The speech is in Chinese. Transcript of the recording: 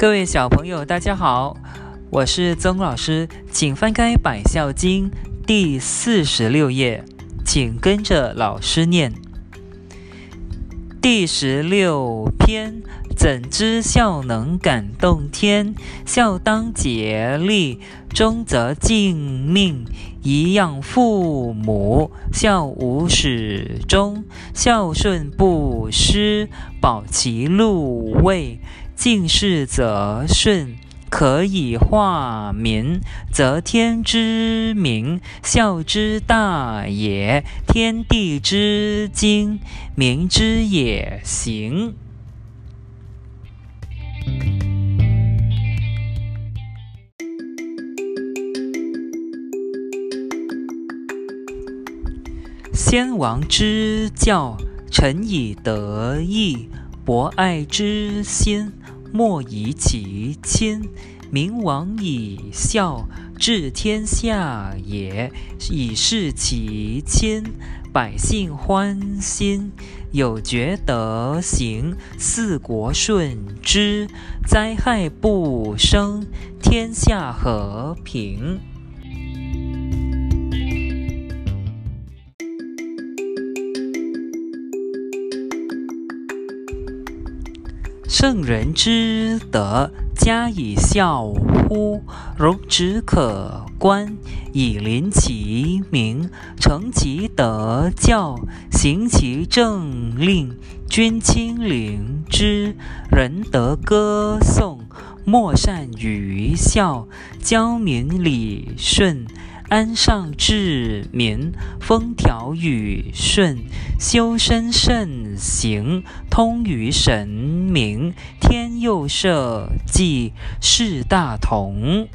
各位小朋友，大家好，我是曾老师，请翻开《百孝经》第四十六页，请跟着老师念。第十六篇：怎知孝能感动天？孝当竭力，忠则敬命。颐养父母，孝无始终。孝顺不失，保其禄位。敬事则顺，可以化民，则天之明，孝之大也。天地之精，民之也行。先王之教，臣以德义，博爱之心。莫以其亲，明王以孝，治天下也；以事其亲，百姓欢心。有觉德行，四国顺之，灾害不生，天下和平。圣人之德，加以孝乎？容止可观，以临其民，诚其德教，行其政令，君亲临之，仁德歌颂，莫善于孝，教民理顺。安上治民，风调雨顺，修身慎行，通于神明，天佑社稷，事大同。